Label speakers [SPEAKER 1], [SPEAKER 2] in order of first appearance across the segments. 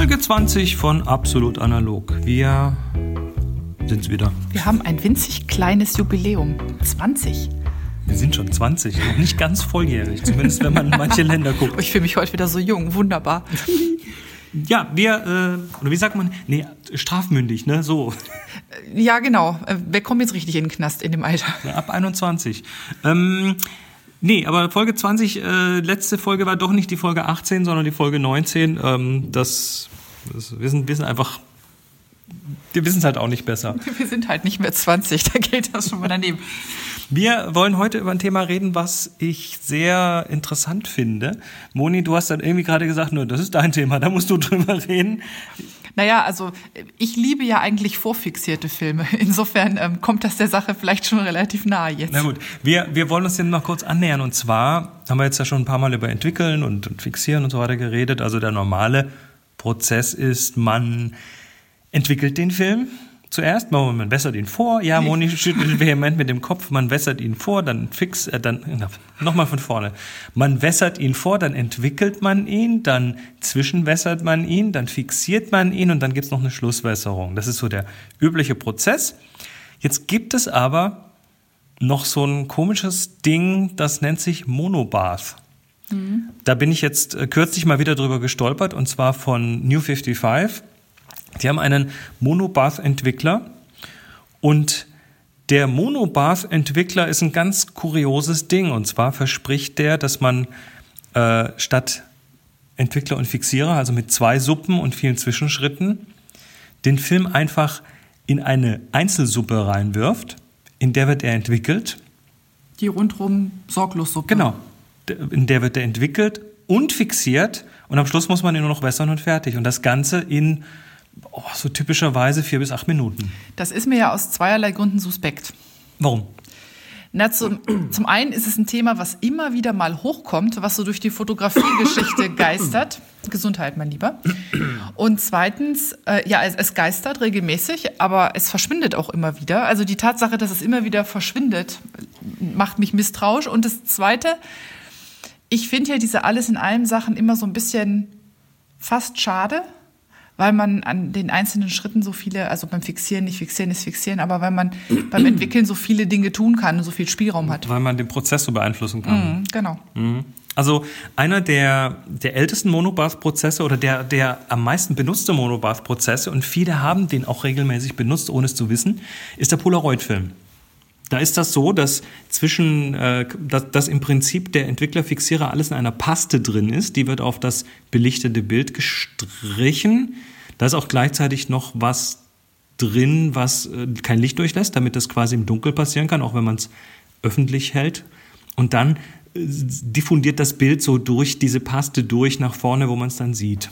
[SPEAKER 1] Folge 20 von Absolut Analog. Wir sind's wieder.
[SPEAKER 2] Wir haben ein winzig kleines Jubiläum. 20.
[SPEAKER 1] Wir sind schon 20, noch nicht ganz volljährig, zumindest wenn man in manche Länder guckt.
[SPEAKER 2] Ich fühle mich heute wieder so jung, wunderbar.
[SPEAKER 1] Ja, wir, äh, oder wie sagt man, nee, strafmündig, ne, so.
[SPEAKER 2] Ja, genau. Äh, Wir kommen jetzt richtig in den Knast in dem Alter.
[SPEAKER 1] Ab 21. Ähm, nee, aber Folge 20, äh, letzte Folge war doch nicht die Folge 18, sondern die Folge 19. Ähm, das, das wir, sind, wir sind einfach, wir wissen es halt auch nicht besser.
[SPEAKER 2] Wir sind halt nicht mehr 20, da geht das schon mal daneben.
[SPEAKER 1] Wir wollen heute über ein Thema reden, was ich sehr interessant finde. Moni, du hast dann irgendwie gerade gesagt, nur das ist dein Thema, da musst du drüber reden.
[SPEAKER 2] Naja, also ich liebe ja eigentlich vorfixierte Filme. Insofern ähm, kommt das der Sache vielleicht schon relativ nahe jetzt.
[SPEAKER 1] Na gut, wir, wir wollen uns dem noch kurz annähern. Und zwar haben wir jetzt ja schon ein paar Mal über Entwickeln und, und Fixieren und so weiter geredet. Also der normale Prozess ist, man entwickelt den Film zuerst, man, man wässert ihn vor. Ja, Moni schüttelt vehement mit dem Kopf. Man wässert ihn vor, dann fix, äh, dann nochmal von vorne. Man wässert ihn vor, dann entwickelt man ihn, dann zwischenwässert man ihn, dann fixiert man ihn und dann gibt's noch eine Schlusswässerung. Das ist so der übliche Prozess. Jetzt gibt es aber noch so ein komisches Ding, das nennt sich Monobath. Da bin ich jetzt äh, kürzlich mal wieder drüber gestolpert und zwar von New 55. Die haben einen Monobath-Entwickler und der Monobath-Entwickler ist ein ganz kurioses Ding und zwar verspricht der, dass man äh, statt Entwickler und Fixierer, also mit zwei Suppen und vielen Zwischenschritten, den Film einfach in eine Einzelsuppe reinwirft, in der wird er entwickelt
[SPEAKER 2] Die rundrum sorglos Suppe.
[SPEAKER 1] Genau. In der wird er entwickelt und fixiert und am Schluss muss man ihn nur noch wässern und fertig. Und das Ganze in oh, so typischerweise vier bis acht Minuten.
[SPEAKER 2] Das ist mir ja aus zweierlei Gründen suspekt.
[SPEAKER 1] Warum?
[SPEAKER 2] Na, zum, zum einen ist es ein Thema, was immer wieder mal hochkommt, was so durch die Fotografiegeschichte geistert. Gesundheit, mein Lieber. Und zweitens, äh, ja, es, es geistert regelmäßig, aber es verschwindet auch immer wieder. Also die Tatsache, dass es immer wieder verschwindet, macht mich misstrauisch. Und das Zweite, ich finde ja diese alles in allem Sachen immer so ein bisschen fast schade, weil man an den einzelnen Schritten so viele, also beim Fixieren, nicht Fixieren ist Fixieren, aber weil man beim Entwickeln so viele Dinge tun kann und so viel Spielraum hat.
[SPEAKER 1] Weil man den Prozess so beeinflussen kann.
[SPEAKER 2] Mhm, genau.
[SPEAKER 1] Also einer der, der ältesten Monobath-Prozesse oder der, der am meisten benutzte Monobath-Prozesse, und viele haben den auch regelmäßig benutzt, ohne es zu wissen, ist der Polaroid-Film. Da ist das so, dass zwischen, äh, dass, dass im Prinzip der Entwickler-Fixierer alles in einer Paste drin ist. Die wird auf das belichtete Bild gestrichen. Da ist auch gleichzeitig noch was drin, was äh, kein Licht durchlässt, damit das quasi im Dunkel passieren kann, auch wenn man es öffentlich hält. Und dann äh, diffundiert das Bild so durch diese Paste durch nach vorne, wo man es dann sieht.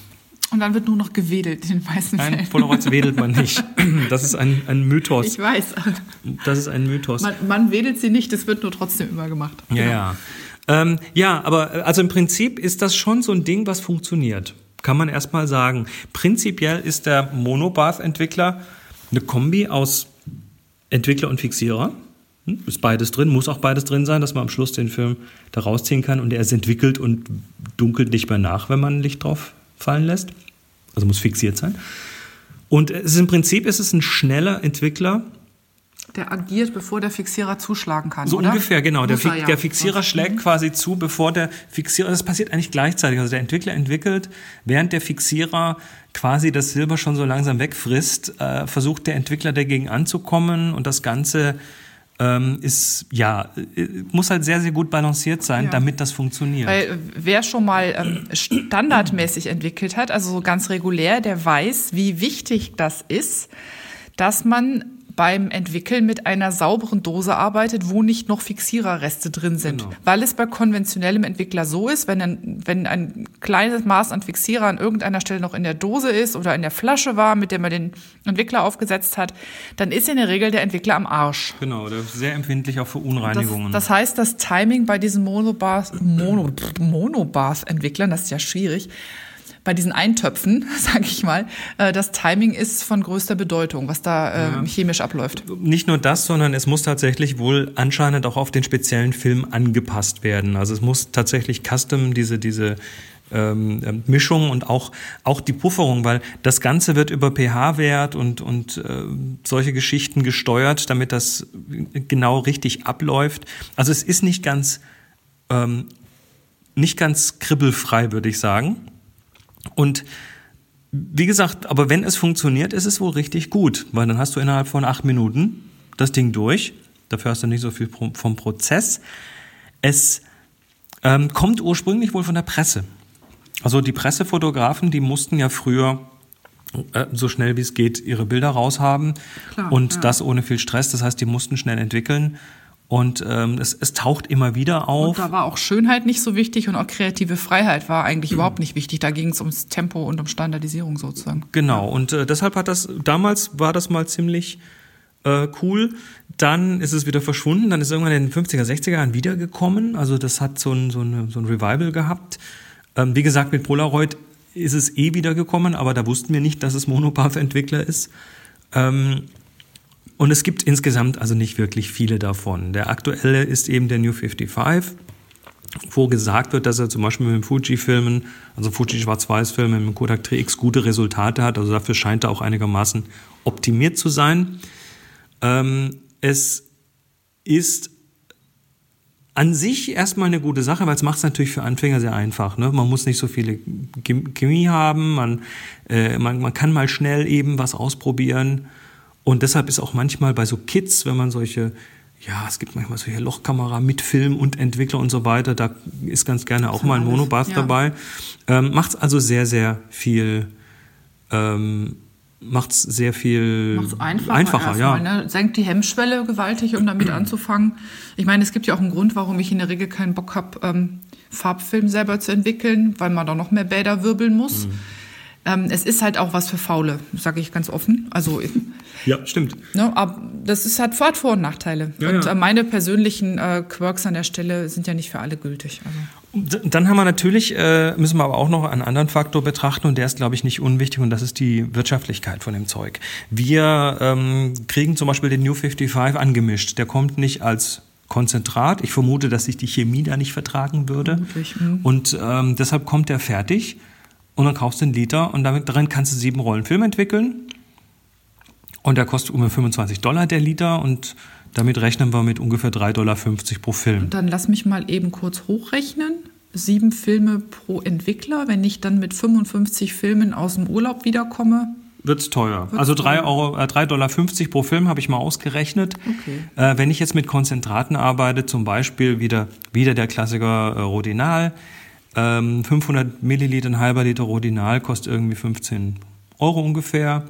[SPEAKER 2] Und dann wird nur noch gewedelt in den meisten
[SPEAKER 1] Nein,
[SPEAKER 2] Fällen.
[SPEAKER 1] Polaroids wedelt man nicht. Das ist ein, ein Mythos.
[SPEAKER 2] Ich weiß.
[SPEAKER 1] Das ist ein Mythos.
[SPEAKER 2] Man, man wedelt sie nicht, es wird nur trotzdem immer gemacht.
[SPEAKER 1] Ja, ja. Ähm, ja, aber äh, also im Prinzip ist das schon so ein Ding, was funktioniert. Kann man erstmal sagen. Prinzipiell ist der Monobath-Entwickler eine Kombi aus Entwickler und Fixierer. Hm, Ist beides drin, muss auch beides drin sein, dass man am Schluss den Film da rausziehen kann und er ist entwickelt und dunkelt nicht mehr nach, wenn man Licht drauf fallen lässt. Also muss fixiert sein. Und es ist im Prinzip ist es ein schneller Entwickler,
[SPEAKER 2] Der agiert, bevor der Fixierer zuschlagen kann,
[SPEAKER 1] So
[SPEAKER 2] oder?
[SPEAKER 1] ungefähr, genau. Der,
[SPEAKER 2] er
[SPEAKER 1] Fi
[SPEAKER 2] ja.
[SPEAKER 1] der Fixierer
[SPEAKER 2] Sonst-
[SPEAKER 1] schlägt quasi zu, bevor der Fixierer, das passiert eigentlich gleichzeitig. Also der Entwickler entwickelt, während der Fixierer quasi das Silber schon so langsam wegfrisst, äh, versucht der Entwickler dagegen anzukommen und das Ganze ähm, ist, ja, äh, muss halt sehr, sehr gut balanciert sein,
[SPEAKER 2] Ja.
[SPEAKER 1] damit das funktioniert.
[SPEAKER 2] Weil äh, wer schon mal ähm, standardmäßig entwickelt hat, also so ganz regulär, der weiß, wie wichtig das ist, dass man beim Entwickeln mit einer sauberen Dose arbeitet, wo nicht noch Fixiererreste drin sind.
[SPEAKER 1] Genau.
[SPEAKER 2] Weil es bei konventionellem Entwickler so ist, wenn ein, wenn ein kleines Maß an Fixierer an irgendeiner Stelle noch in der Dose ist oder in der Flasche war, mit der man den Entwickler aufgesetzt hat, dann ist in der Regel der Entwickler am Arsch.
[SPEAKER 1] genau, der ist sehr empfindlich auch für
[SPEAKER 2] Das,
[SPEAKER 1] Unreinigungen.
[SPEAKER 2] das heißt, das Timing bei diesen Monobath, Mono, Monobath-Entwicklern, das ist ja schwierig, bei diesen Eintöpfen, sage ich mal, äh, das Timing ist von größter Bedeutung, was da äh,
[SPEAKER 1] Ja.
[SPEAKER 2] chemisch abläuft.
[SPEAKER 1] Nicht nur das, sondern es muss tatsächlich wohl anscheinend auch auf den speziellen Film angepasst werden. Also es muss tatsächlich custom diese, diese ähm, ähm, Mischung und auch, auch die Pufferung, weil das Ganze wird über pH-Wert und, und äh, solche Geschichten gesteuert, damit das genau richtig abläuft. Also es ist nicht ganz, ähm, nicht ganz kribbelfrei, würde ich sagen. Und wie gesagt, aber wenn es funktioniert, ist es wohl richtig gut, weil dann hast du innerhalb von acht Minuten das Ding durch. Dafür hast du nicht so viel vom Prozess. Es ähm, kommt ursprünglich wohl von der Presse. Also die Pressefotografen, die mussten ja früher äh, so schnell wie es geht ihre Bilder raushaben Klar, und ja. das ohne viel Stress. Das heißt, die mussten schnell entwickeln. Und ähm, es, es taucht immer wieder auf.
[SPEAKER 2] Und da war auch Schönheit nicht so wichtig und auch kreative Freiheit war eigentlich überhaupt nicht wichtig. Da ging es ums Tempo und um Standardisierung sozusagen.
[SPEAKER 1] Genau, und äh, deshalb hat das, damals war das mal ziemlich äh, cool. Dann ist es wieder verschwunden, dann ist irgendwann in den 50er, 60er Jahren wiedergekommen. Also das hat so ein, so, eine, so ein Revival gehabt. Ähm, wie gesagt, mit Polaroid ist es eh wiedergekommen, aber da wussten wir nicht, dass es Monopath-Entwickler ist. Ähm, und es gibt insgesamt also nicht wirklich viele davon. Der aktuelle ist eben der New 55, wo gesagt wird, dass er zum Beispiel mit dem Fuji-Filmen, also Fuji Schwarz-Weiß-Filmen mit dem Kodak 3X gute Resultate hat. Also dafür scheint er auch einigermaßen optimiert zu sein. Ähm, es ist an sich erstmal eine gute Sache, weil es macht es natürlich für Anfänger sehr einfach. Ne? Man muss nicht so viele Chemie haben, man, äh, man, man kann mal schnell eben was ausprobieren. Und deshalb ist auch manchmal bei so Kits, wenn man solche, ja, es gibt manchmal solche Lochkamera mit Film und Entwickler und so weiter, da ist ganz gerne auch mal ein Monobath ja. dabei. Ähm, macht es also sehr, sehr viel ähm, macht es sehr viel
[SPEAKER 2] Macht's einfacher, einfacher ja. Mal, ne? Senkt die Hemmschwelle gewaltig, um damit anzufangen. Ich meine, es gibt ja auch einen Grund, warum ich in der Regel keinen Bock habe, ähm, Farbfilm selber zu entwickeln, weil man da noch mehr Bäder wirbeln muss. Mhm. Ähm, es ist halt auch was für Faule, sage ich ganz offen. Also
[SPEAKER 1] ja, stimmt.
[SPEAKER 2] Ne, aber das ist halt Vor- und Nachteile. Ja, und ja. Äh, meine persönlichen äh, Quirks an der Stelle sind ja nicht für alle gültig. Also.
[SPEAKER 1] Dann haben wir natürlich, äh, müssen wir aber auch noch einen anderen Faktor betrachten und der ist, glaube ich, nicht unwichtig und das ist die Wirtschaftlichkeit von dem Zeug. Wir ähm, kriegen zum Beispiel den New 55 angemischt. Der kommt nicht als Konzentrat. Ich vermute, dass sich die Chemie da nicht vertragen würde. Mhm. Und ähm, deshalb kommt der fertig und dann kaufst du einen Liter und damit, darin kannst du sieben Rollen Film entwickeln. Und der kostet ungefähr 25 Dollar der Liter und damit rechnen wir mit ungefähr 3,50 Dollar pro Film.
[SPEAKER 2] Dann lass mich mal eben kurz hochrechnen. Sieben Filme pro Entwickler. Wenn ich dann mit 55 Filmen aus dem Urlaub wiederkomme,
[SPEAKER 1] wird es teuer. Wird's also 3,50 Euro, äh, 3 Dollar pro Film habe ich mal ausgerechnet. Okay. Äh, wenn ich jetzt mit Konzentraten arbeite, zum Beispiel wieder, wieder der Klassiker äh, Rodinal, ähm, 500 Milliliter, ein halber Liter Rodinal kostet irgendwie 15 Euro ungefähr.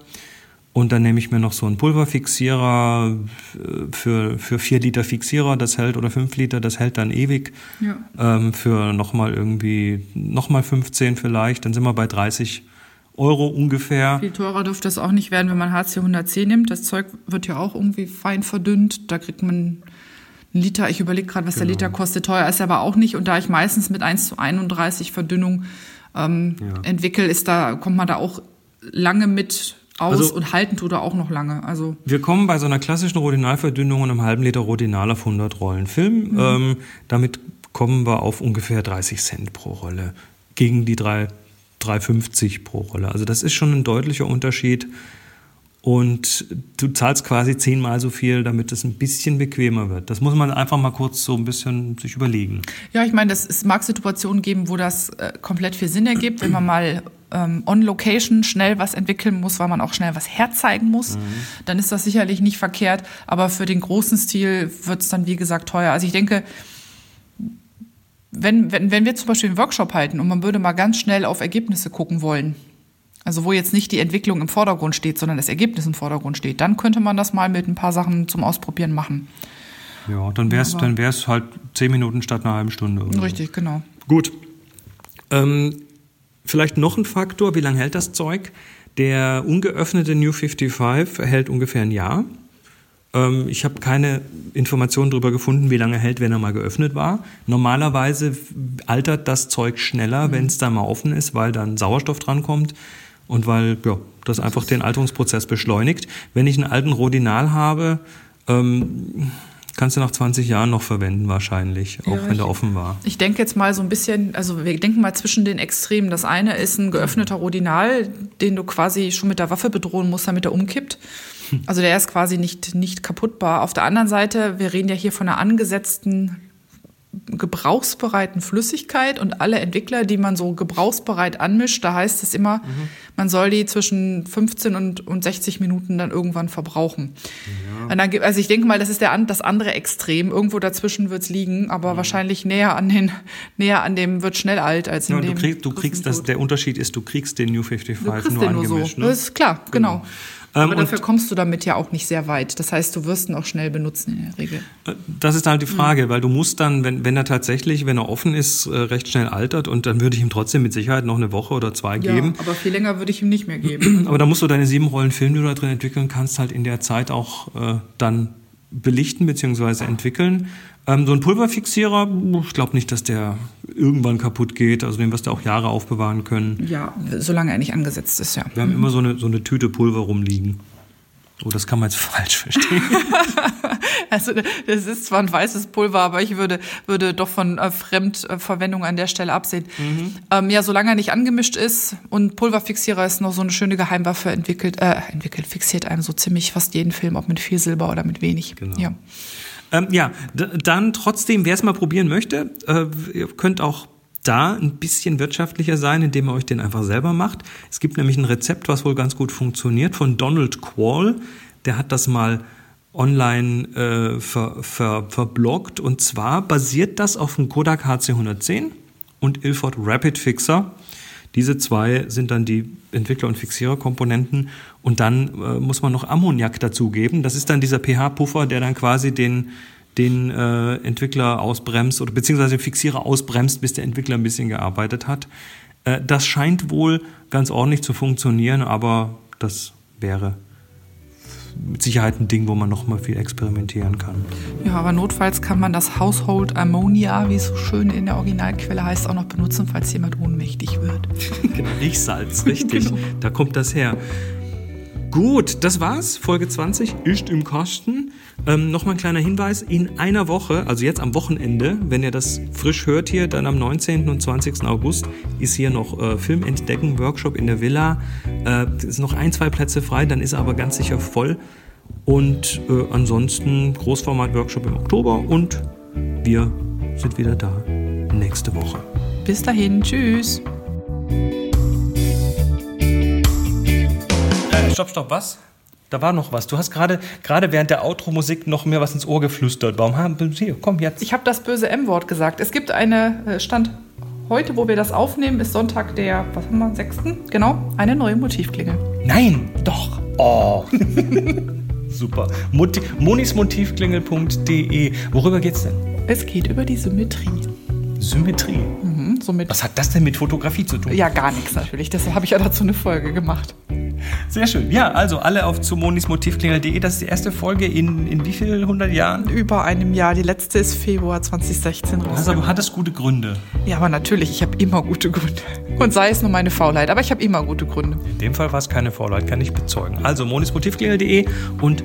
[SPEAKER 1] Und dann nehme ich mir noch so einen Pulverfixierer äh, für, für 4 Liter Fixierer, das hält, oder 5 Liter, das hält dann ewig. Ja. Ähm, für nochmal irgendwie, nochmal 15 vielleicht, dann sind wir bei 30 Euro ungefähr.
[SPEAKER 2] Viel teurer dürfte es auch nicht werden, wenn man HC 110 nimmt. Das Zeug wird ja auch irgendwie fein verdünnt. Da kriegt man einen Liter, ich überlege gerade, was genau. der Liter kostet. Teuer ist er aber auch nicht. Und da ich meistens mit 1 zu 31 Verdünnung ähm, ja. entwickle, ist da, kommt man da auch lange mit aus also, und halten tut er auch noch lange. Also
[SPEAKER 1] wir kommen bei so einer klassischen Rodinalverdünnung und einem halben Liter Rodinal auf 100 Rollen Film. Mhm. Ähm, damit kommen wir auf ungefähr 30 Cent pro Rolle gegen die 3, 3,50 pro Rolle. Also das ist schon ein deutlicher Unterschied. Und du zahlst quasi zehnmal so viel, damit es ein bisschen bequemer wird. Das muss man einfach mal kurz so ein bisschen sich überlegen.
[SPEAKER 2] Ja, ich meine, es mag Situationen geben, wo das äh, komplett viel Sinn ergibt, wenn man mal ähm, on Location schnell was entwickeln muss, weil man auch schnell was herzeigen muss, mhm. dann ist das sicherlich nicht verkehrt. Aber für den großen Stil wird es dann, wie gesagt, teuer. Also ich denke, wenn, wenn, wenn wir zum Beispiel einen Workshop halten und man würde mal ganz schnell auf Ergebnisse gucken wollen, also wo jetzt nicht die Entwicklung im Vordergrund steht, sondern das Ergebnis im Vordergrund steht, dann könnte man das mal mit ein paar Sachen zum Ausprobieren machen.
[SPEAKER 1] Ja, dann wäre es dann wär's halt zehn Minuten statt einer halben Stunde.
[SPEAKER 2] Richtig, so. genau.
[SPEAKER 1] Gut. Ähm, Vielleicht noch ein Faktor, wie lange hält das Zeug? Der ungeöffnete New 55 hält ungefähr ein Jahr. Ähm, ich habe keine Informationen darüber gefunden, wie lange er hält, wenn er mal geöffnet war. Normalerweise altert das Zeug schneller, mhm. wenn es da mal offen ist, weil dann Sauerstoff drankommt und weil ja, das einfach den Alterungsprozess beschleunigt. Wenn ich einen alten Rodinal habe, ähm, kannst du nach 20 Jahren noch verwenden wahrscheinlich, auch
[SPEAKER 2] Ja,
[SPEAKER 1] wenn der
[SPEAKER 2] ich-
[SPEAKER 1] offen war.
[SPEAKER 2] Ich denke jetzt mal so ein bisschen, also wir denken mal zwischen den Extremen. Das eine ist ein geöffneter Rodinal, den du quasi schon mit der Waffe bedrohen musst, damit er umkippt. Also der ist quasi nicht, nicht kaputtbar. Auf der anderen Seite, wir reden ja hier von einer angesetzten, gebrauchsbereiten Flüssigkeit und alle Entwickler, die man so gebrauchsbereit anmischt, da heißt es immer, man soll die zwischen 15 und, und 60 Minuten dann irgendwann verbrauchen. Und dann, also ich denke mal, das ist der, das andere Extrem. Irgendwo dazwischen wird es liegen, aber wahrscheinlich näher an, den, näher an dem wird schnell alt als in
[SPEAKER 1] Ja,
[SPEAKER 2] dem.
[SPEAKER 1] du kriegst, du kriegst das, der Unterschied ist, du kriegst den New 55
[SPEAKER 2] Du kriegst
[SPEAKER 1] nur
[SPEAKER 2] den nur so.
[SPEAKER 1] angemischt. Ne?
[SPEAKER 2] Das ist klar, genau.
[SPEAKER 1] Ähm,
[SPEAKER 2] aber
[SPEAKER 1] und-
[SPEAKER 2] dafür kommst du damit ja auch nicht sehr weit. Das heißt, du wirst ihn auch schnell benutzen in der Regel.
[SPEAKER 1] Das ist halt die
[SPEAKER 2] Hm.
[SPEAKER 1] Frage, weil du musst dann, wenn, wenn er tatsächlich, wenn er offen ist, äh, recht schnell altert und dann würde ich ihm trotzdem mit Sicherheit noch eine Woche oder zwei geben.
[SPEAKER 2] Ja, aber viel länger würde ich ihm nicht mehr geben.
[SPEAKER 1] Aber da musst du deine sieben Rollen Film, die du da drin entwickeln kannst, halt in der Zeit auch äh, dann belichten bzw. entwickeln. Ähm, so ein Pulverfixierer, ich glaube nicht, dass der irgendwann kaputt geht. Also den wirst du auch Jahre aufbewahren können.
[SPEAKER 2] ja, solange er nicht angesetzt ist, ja.
[SPEAKER 1] Wir haben immer so eine, so eine Tüte Pulver rumliegen. Oh, das kann man jetzt falsch verstehen.
[SPEAKER 2] Also das ist zwar ein weißes Pulver, aber ich würde, würde doch von äh, Fremdverwendung an der Stelle absehen. Ähm, ja, solange er nicht angemischt ist und Pulverfixierer ist noch so eine schöne Geheimwaffe entwickelt, äh, entwickelt, fixiert einem so ziemlich fast jeden Film, ob mit viel Silber oder mit wenig.
[SPEAKER 1] Genau.
[SPEAKER 2] Ja.
[SPEAKER 1] Ähm, ja, dann trotzdem, wer es mal probieren möchte, äh, ihr könnt auch da ein bisschen wirtschaftlicher sein, indem ihr euch den einfach selber macht. Es gibt nämlich ein Rezept, was wohl ganz gut funktioniert, von Donald Quall. Der hat das mal online äh, ver, ver, verbloggt. Und zwar basiert das auf dem Kodak HC110 und Ilford Rapid Fixer. Diese zwei sind dann die Entwickler- und Fixiererkomponenten. Und dann äh, muss man noch Ammoniak dazugeben. Das ist dann dieser pH-Puffer, der dann quasi den, den äh, Entwickler ausbremst oder beziehungsweise den Fixierer ausbremst, bis der Entwickler ein bisschen gearbeitet hat. Äh, das scheint wohl ganz ordentlich zu funktionieren, aber das wäre mit Sicherheit ein Ding, wo man noch mal viel experimentieren kann.
[SPEAKER 2] ja, aber notfalls kann man das Household Ammonia, wie es so schön in der Originalquelle heißt, auch noch benutzen, falls jemand ohnmächtig wird.
[SPEAKER 1] Genau, Riechsalz, richtig.
[SPEAKER 2] Genau.
[SPEAKER 1] Da kommt das her. Gut, das war's. Folge 20 ist im Kasten. Ähm, Nochmal ein kleiner Hinweis. In einer Woche, also jetzt am Wochenende, wenn ihr das frisch hört hier, dann am 19. und 20. August ist hier noch äh, Film entdecken, Workshop in der Villa. Äh, es sind noch ein, zwei Plätze frei, dann ist er aber ganz sicher voll. Und äh, ansonsten Großformat-Workshop im Oktober und wir sind wieder da nächste Woche.
[SPEAKER 2] Bis dahin, tschüss.
[SPEAKER 1] Äh, stopp, stopp, was? Da war noch was. Du hast gerade gerade während der Outro-Musik noch mir was ins Ohr geflüstert. Warum haben hier, komm jetzt.
[SPEAKER 2] Ich habe das böse M-Wort gesagt. Es gibt eine äh, Stand heute, wo wir das aufnehmen, ist Sonntag der, was haben wir, 6. Genau, eine neue Motivklingel.
[SPEAKER 1] Nein!
[SPEAKER 2] Doch.
[SPEAKER 1] Oh. Super. Moti monismotivklingel.de. Worüber geht's denn?
[SPEAKER 2] Es geht über die Symmetrie.
[SPEAKER 1] Symmetrie.
[SPEAKER 2] Mhm, somit
[SPEAKER 1] Was hat das denn mit Fotografie zu tun?
[SPEAKER 2] ja gar nichts natürlich. Deshalb habe ich ja dazu eine Folge gemacht.
[SPEAKER 1] Sehr schön. Ja, also alle auf zu monismotivklingel.de. Das ist die erste Folge in, in wie viel hundert Jahren?
[SPEAKER 2] Über einem Jahr. Die letzte ist Februar 2016 raus.
[SPEAKER 1] Also hat es gute Gründe.
[SPEAKER 2] Ja, aber natürlich, ich habe immer gute Gründe. Und sei es nur meine Faulheit, aber ich habe immer gute Gründe.
[SPEAKER 1] In dem Fall war es keine Vorleit, kann ich bezeugen. Also monismotivklingel.de und